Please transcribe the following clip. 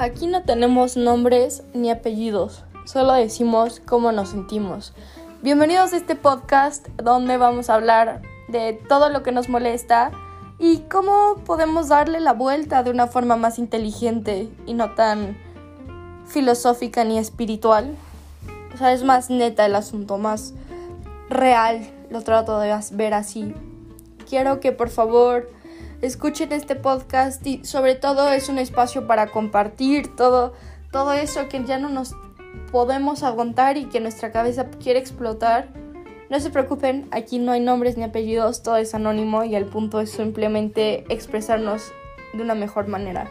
Aquí no tenemos nombres ni apellidos, solo decimos cómo nos sentimos. Bienvenidos a este podcast donde vamos a hablar de todo lo que nos molesta y cómo podemos darle la vuelta de una forma más inteligente y no tan filosófica ni espiritual. O sea, es más neta el asunto, más real. Lo trato de ver así. Quiero que por favor escuchen este podcast y sobre todo es un espacio para compartir todo, todo eso que ya no nos podemos aguantar y que nuestra cabeza quiere explotar. No se preocupen, aquí no hay nombres ni apellidos, todo es anónimo y el punto es simplemente expresarnos de una mejor manera.